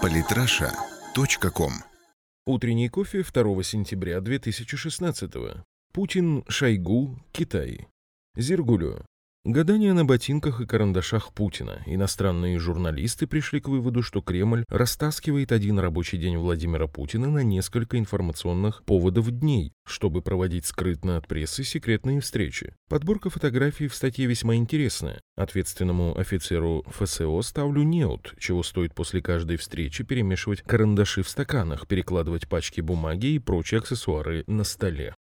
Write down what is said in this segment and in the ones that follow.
Политраша.ком Утренний кофе 2 сентября 2016 Путин, Шойгу, Китай. Зиргулю. Гадания на ботинках и карандашах Путина. Иностранные журналисты пришли к выводу, что Кремль растаскивает один рабочий день Владимира Путина на несколько информационных поводов дней, чтобы проводить скрытно от прессы секретные встречи. Подборка фотографий в статье весьма интересная. Ответственному офицеру ФСО ставлю неуд, чего стоит после каждой встречи перемешивать карандаши в стаканах, перекладывать пачки бумаги и прочие аксессуары на столе.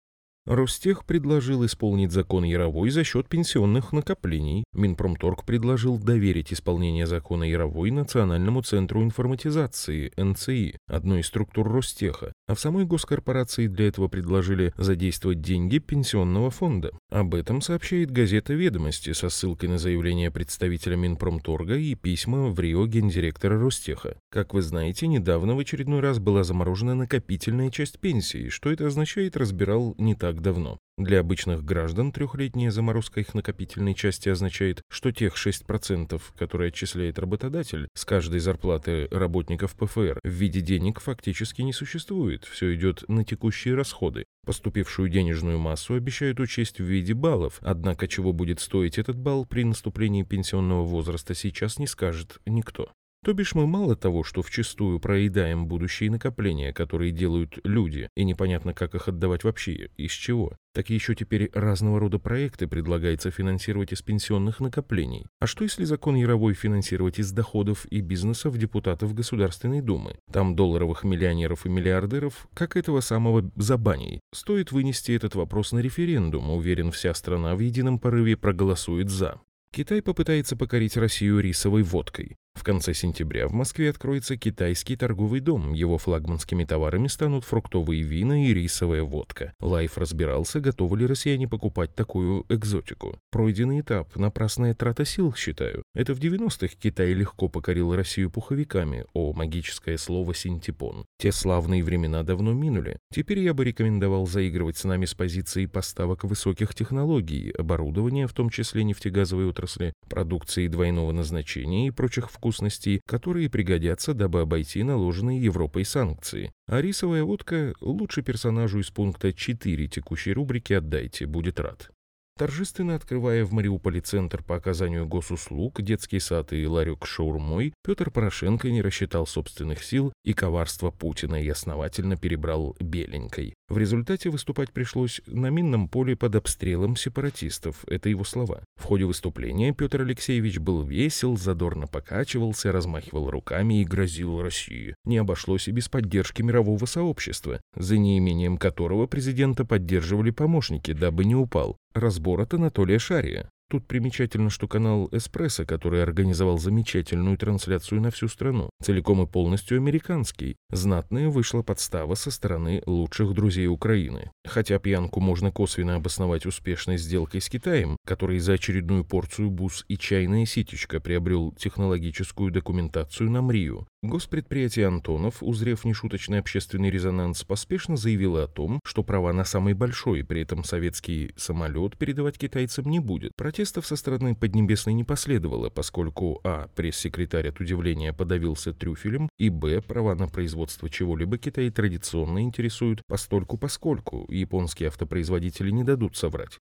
Ростех предложил исполнить закон Яровой за счет пенсионных накоплений. Минпромторг предложил доверить исполнение закона Яровой Национальному центру информатизации, НЦИ, одной из структур Ростеха. А в самой госкорпорации для этого предложили задействовать деньги пенсионного фонда. Об этом сообщает газета «Ведомости» со ссылкой на заявление представителя Минпромторга и письма в Рио гендиректора Ростеха. Как вы знаете, недавно в очередной раз была заморожена накопительная часть пенсии. Что это означает, разбирал не так так давно. Для обычных граждан трехлетняя заморозка их накопительной части означает, что тех 6%, которые отчисляет работодатель с каждой зарплаты работников ПФР в виде денег фактически не существует, все идет на текущие расходы. Поступившую денежную массу обещают учесть в виде баллов, однако чего будет стоить этот балл при наступлении пенсионного возраста сейчас не скажет никто. То бишь мы мало того, что вчастую проедаем будущие накопления, которые делают люди, и непонятно, как их отдавать вообще, из чего, так еще теперь разного рода проекты предлагается финансировать из пенсионных накоплений. А что если закон Яровой финансировать из доходов и бизнесов депутатов Государственной Думы? Там долларовых миллионеров и миллиардеров, как этого самого забаней. Стоит вынести этот вопрос на референдум, уверен, вся страна в едином порыве проголосует «за». Китай попытается покорить Россию рисовой водкой. В конце сентября в Москве откроется китайский торговый дом. Его флагманскими товарами станут фруктовые вина и рисовая водка. Лайф разбирался, готовы ли россияне покупать такую экзотику. Пройденный этап, напрасная трата сил, считаю. Это в 90-х Китай легко покорил Россию пуховиками, о, магическое слово синтепон. Те славные времена давно минули. Теперь я бы рекомендовал заигрывать с нами с позиции поставок высоких технологий, оборудования, в том числе нефтегазовой отрасли, продукции двойного назначения и прочих вкусов вкусностей, которые пригодятся, дабы обойти наложенные Европой санкции. А рисовая водка лучше персонажу из пункта 4 текущей рубрики «Отдайте», будет рад. Торжественно открывая в Мариуполе центр по оказанию госуслуг, детский сад и ларек шаурмой, Петр Порошенко не рассчитал собственных сил и коварства Путина и основательно перебрал беленькой. В результате выступать пришлось на минном поле под обстрелом сепаратистов, это его слова. В ходе выступления Петр Алексеевич был весел, задорно покачивался, размахивал руками и грозил России. Не обошлось и без поддержки мирового сообщества, за неимением которого президента поддерживали помощники, дабы не упал. Разбор от Анатолия Шария. Тут примечательно, что канал «Эспрессо», который организовал замечательную трансляцию на всю страну, целиком и полностью американский, знатная вышла подстава со стороны лучших друзей Украины. Хотя пьянку можно косвенно обосновать успешной сделкой с Китаем, который за очередную порцию бус и чайная ситечка приобрел технологическую документацию на МРИУ, Госпредприятие Антонов, узрев нешуточный общественный резонанс, поспешно заявило о том, что права на самый большой, при этом советский самолет передавать китайцам не будет. Протестов со стороны Поднебесной не последовало, поскольку а. пресс-секретарь от удивления подавился трюфелем, и б. права на производство чего-либо Китай традиционно интересуют постольку-поскольку, японские автопроизводители не дадут соврать.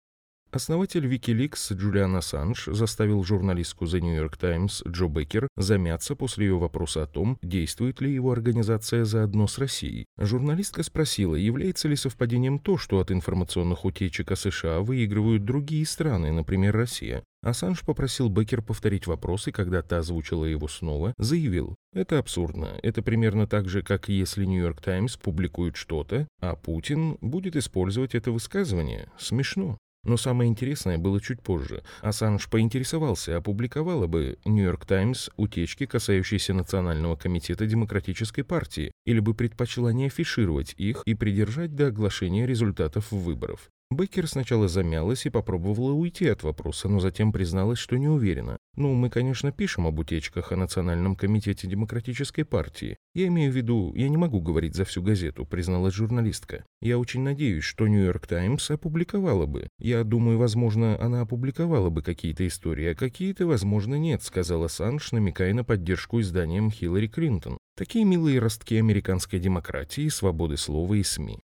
Основатель Wikileaks Джулиан Ассанж заставил журналистку The New York Times Джо Беккер замяться после ее вопроса о том, действует ли его организация заодно с Россией. Журналистка спросила, является ли совпадением то, что от информационных утечек о США выигрывают другие страны, например, Россия. Ассанж попросил Беккер повторить вопрос, и когда та озвучила его снова, заявил, это абсурдно. Это примерно так же, как если Нью-Йорк Таймс публикует что-то, а Путин будет использовать это высказывание. Смешно. Но самое интересное было чуть позже. Ассанж поинтересовался, опубликовала бы «Нью-Йорк Таймс» утечки, касающиеся Национального комитета Демократической партии, или бы предпочла не афишировать их и придержать до оглашения результатов выборов. Беккер сначала замялась и попробовала уйти от вопроса, но затем призналась, что не уверена. «Ну, мы, конечно, пишем об утечках о Национальном комитете Демократической партии. Я имею в виду, я не могу говорить за всю газету», призналась журналистка. «Я очень надеюсь, что Нью-Йорк Таймс опубликовала бы. Я думаю, возможно, она опубликовала бы какие-то истории, а какие-то, возможно, нет», сказала Санш, намекая на поддержку изданием Хиллари Клинтон. Такие милые ростки американской демократии, свободы слова и СМИ.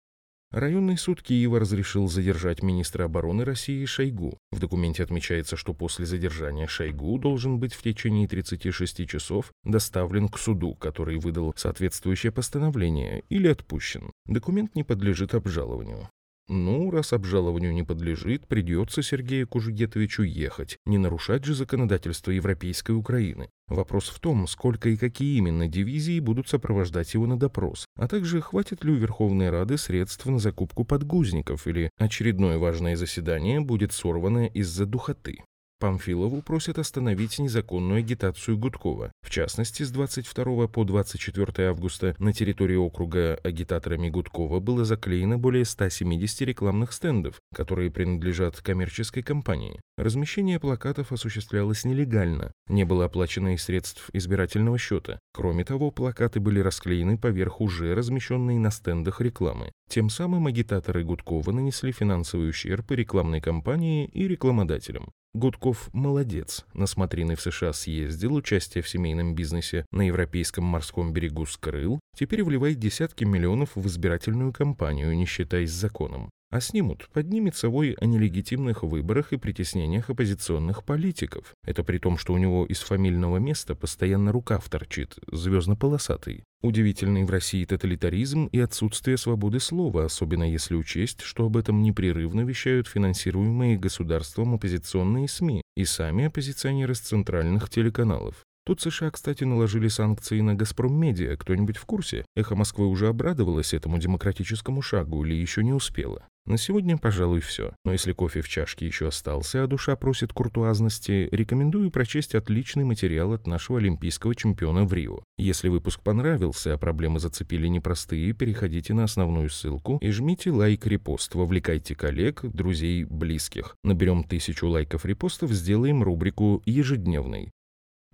Районный суд Киева разрешил задержать министра обороны России Шойгу. В документе отмечается, что после задержания Шойгу должен быть в течение 36 часов доставлен к суду, который выдал соответствующее постановление, или отпущен. Документ не подлежит обжалованию. Ну, раз обжалованию не подлежит, придется Сергею Кужугетовичу ехать, не нарушать же законодательство Европейской Украины. Вопрос в том, сколько и какие именно дивизии будут сопровождать его на допрос, а также хватит ли у Верховной Рады средств на закупку подгузников или очередное важное заседание будет сорвано из-за духоты. Памфилову просят остановить незаконную агитацию Гудкова. В частности, с 22 по 24 августа на территории округа агитаторами Гудкова было заклеено более 170 рекламных стендов, которые принадлежат коммерческой компании. Размещение плакатов осуществлялось нелегально, не было оплачено и средств избирательного счета. Кроме того, плакаты были расклеены поверх уже размещенной на стендах рекламы. Тем самым агитаторы Гудкова нанесли финансовый ущерб и рекламной кампании, и рекламодателям. Гудков молодец. На смотрины в США съездил, участие в семейном бизнесе на европейском морском берегу скрыл, теперь вливает десятки миллионов в избирательную кампанию, не считаясь законом. А снимут, поднимется вой о нелегитимных выборах и притеснениях оппозиционных политиков. Это при том, что у него из фамильного места постоянно рукав торчит, звездно-полосатый. Удивительный в России тоталитаризм и отсутствие свободы слова, особенно если учесть, что об этом непрерывно вещают финансируемые государством оппозиционные СМИ и сами оппозиционеры с центральных телеканалов. Тут США, кстати, наложили санкции на «Газпром Медиа». Кто-нибудь в курсе? «Эхо Москвы» уже обрадовалась этому демократическому шагу или еще не успела? На сегодня, пожалуй, все. Но если кофе в чашке еще остался, а душа просит куртуазности, рекомендую прочесть отличный материал от нашего олимпийского чемпиона в Рио. Если выпуск понравился, а проблемы зацепили непростые, переходите на основную ссылку и жмите лайк-репост, вовлекайте коллег, друзей, близких. Наберем тысячу лайков-репостов, сделаем рубрику «Ежедневный».